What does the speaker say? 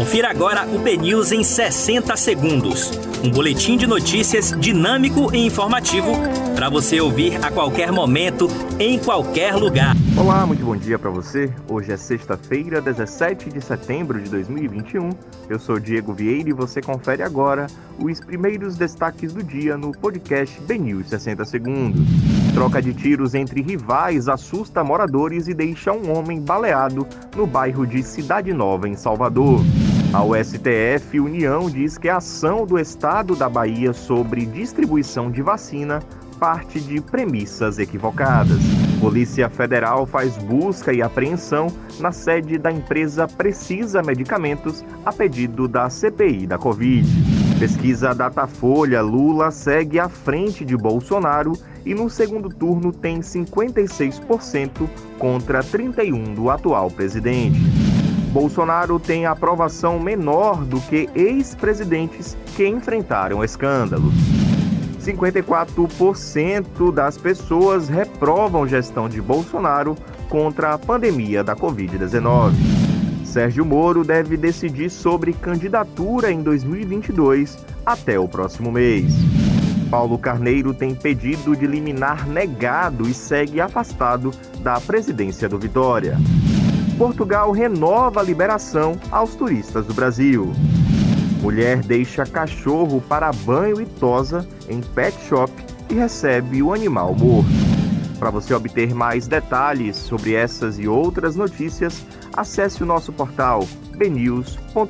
Confira agora o BNews em 60 segundos. Um boletim de notícias dinâmico e informativo para você ouvir a qualquer momento, em qualquer lugar. Olá, muito bom dia para você. Hoje é sexta-feira, 17 de setembro de 2021. Eu sou Diego Vieira e você confere agora os primeiros destaques do dia no podcast BNews 60 segundos. Troca de tiros entre rivais assusta moradores e deixa um homem baleado no bairro de Cidade Nova, em Salvador. Ao STF, União diz que a ação do Estado da Bahia sobre distribuição de vacina parte de premissas equivocadas. Polícia Federal faz busca e apreensão na sede da empresa Precisa Medicamentos a pedido da CPI da Covid. Pesquisa Datafolha, Lula segue à frente de Bolsonaro e no segundo turno tem 56% contra 31 do atual presidente. Bolsonaro tem aprovação menor do que ex-presidentes que enfrentaram escândalos. 54% das pessoas reprovam gestão de Bolsonaro contra a pandemia da Covid-19. Sérgio Moro deve decidir sobre candidatura em 2022 até o próximo mês. Paulo Carneiro tem pedido de liminar negado e segue afastado da presidência do Vitória. Portugal renova a liberação aos turistas do Brasil. Mulher deixa cachorro para banho e tosa em pet shop e recebe o animal morto. Para você obter mais detalhes sobre essas e outras notícias, acesse o nosso portal bnews.com.br.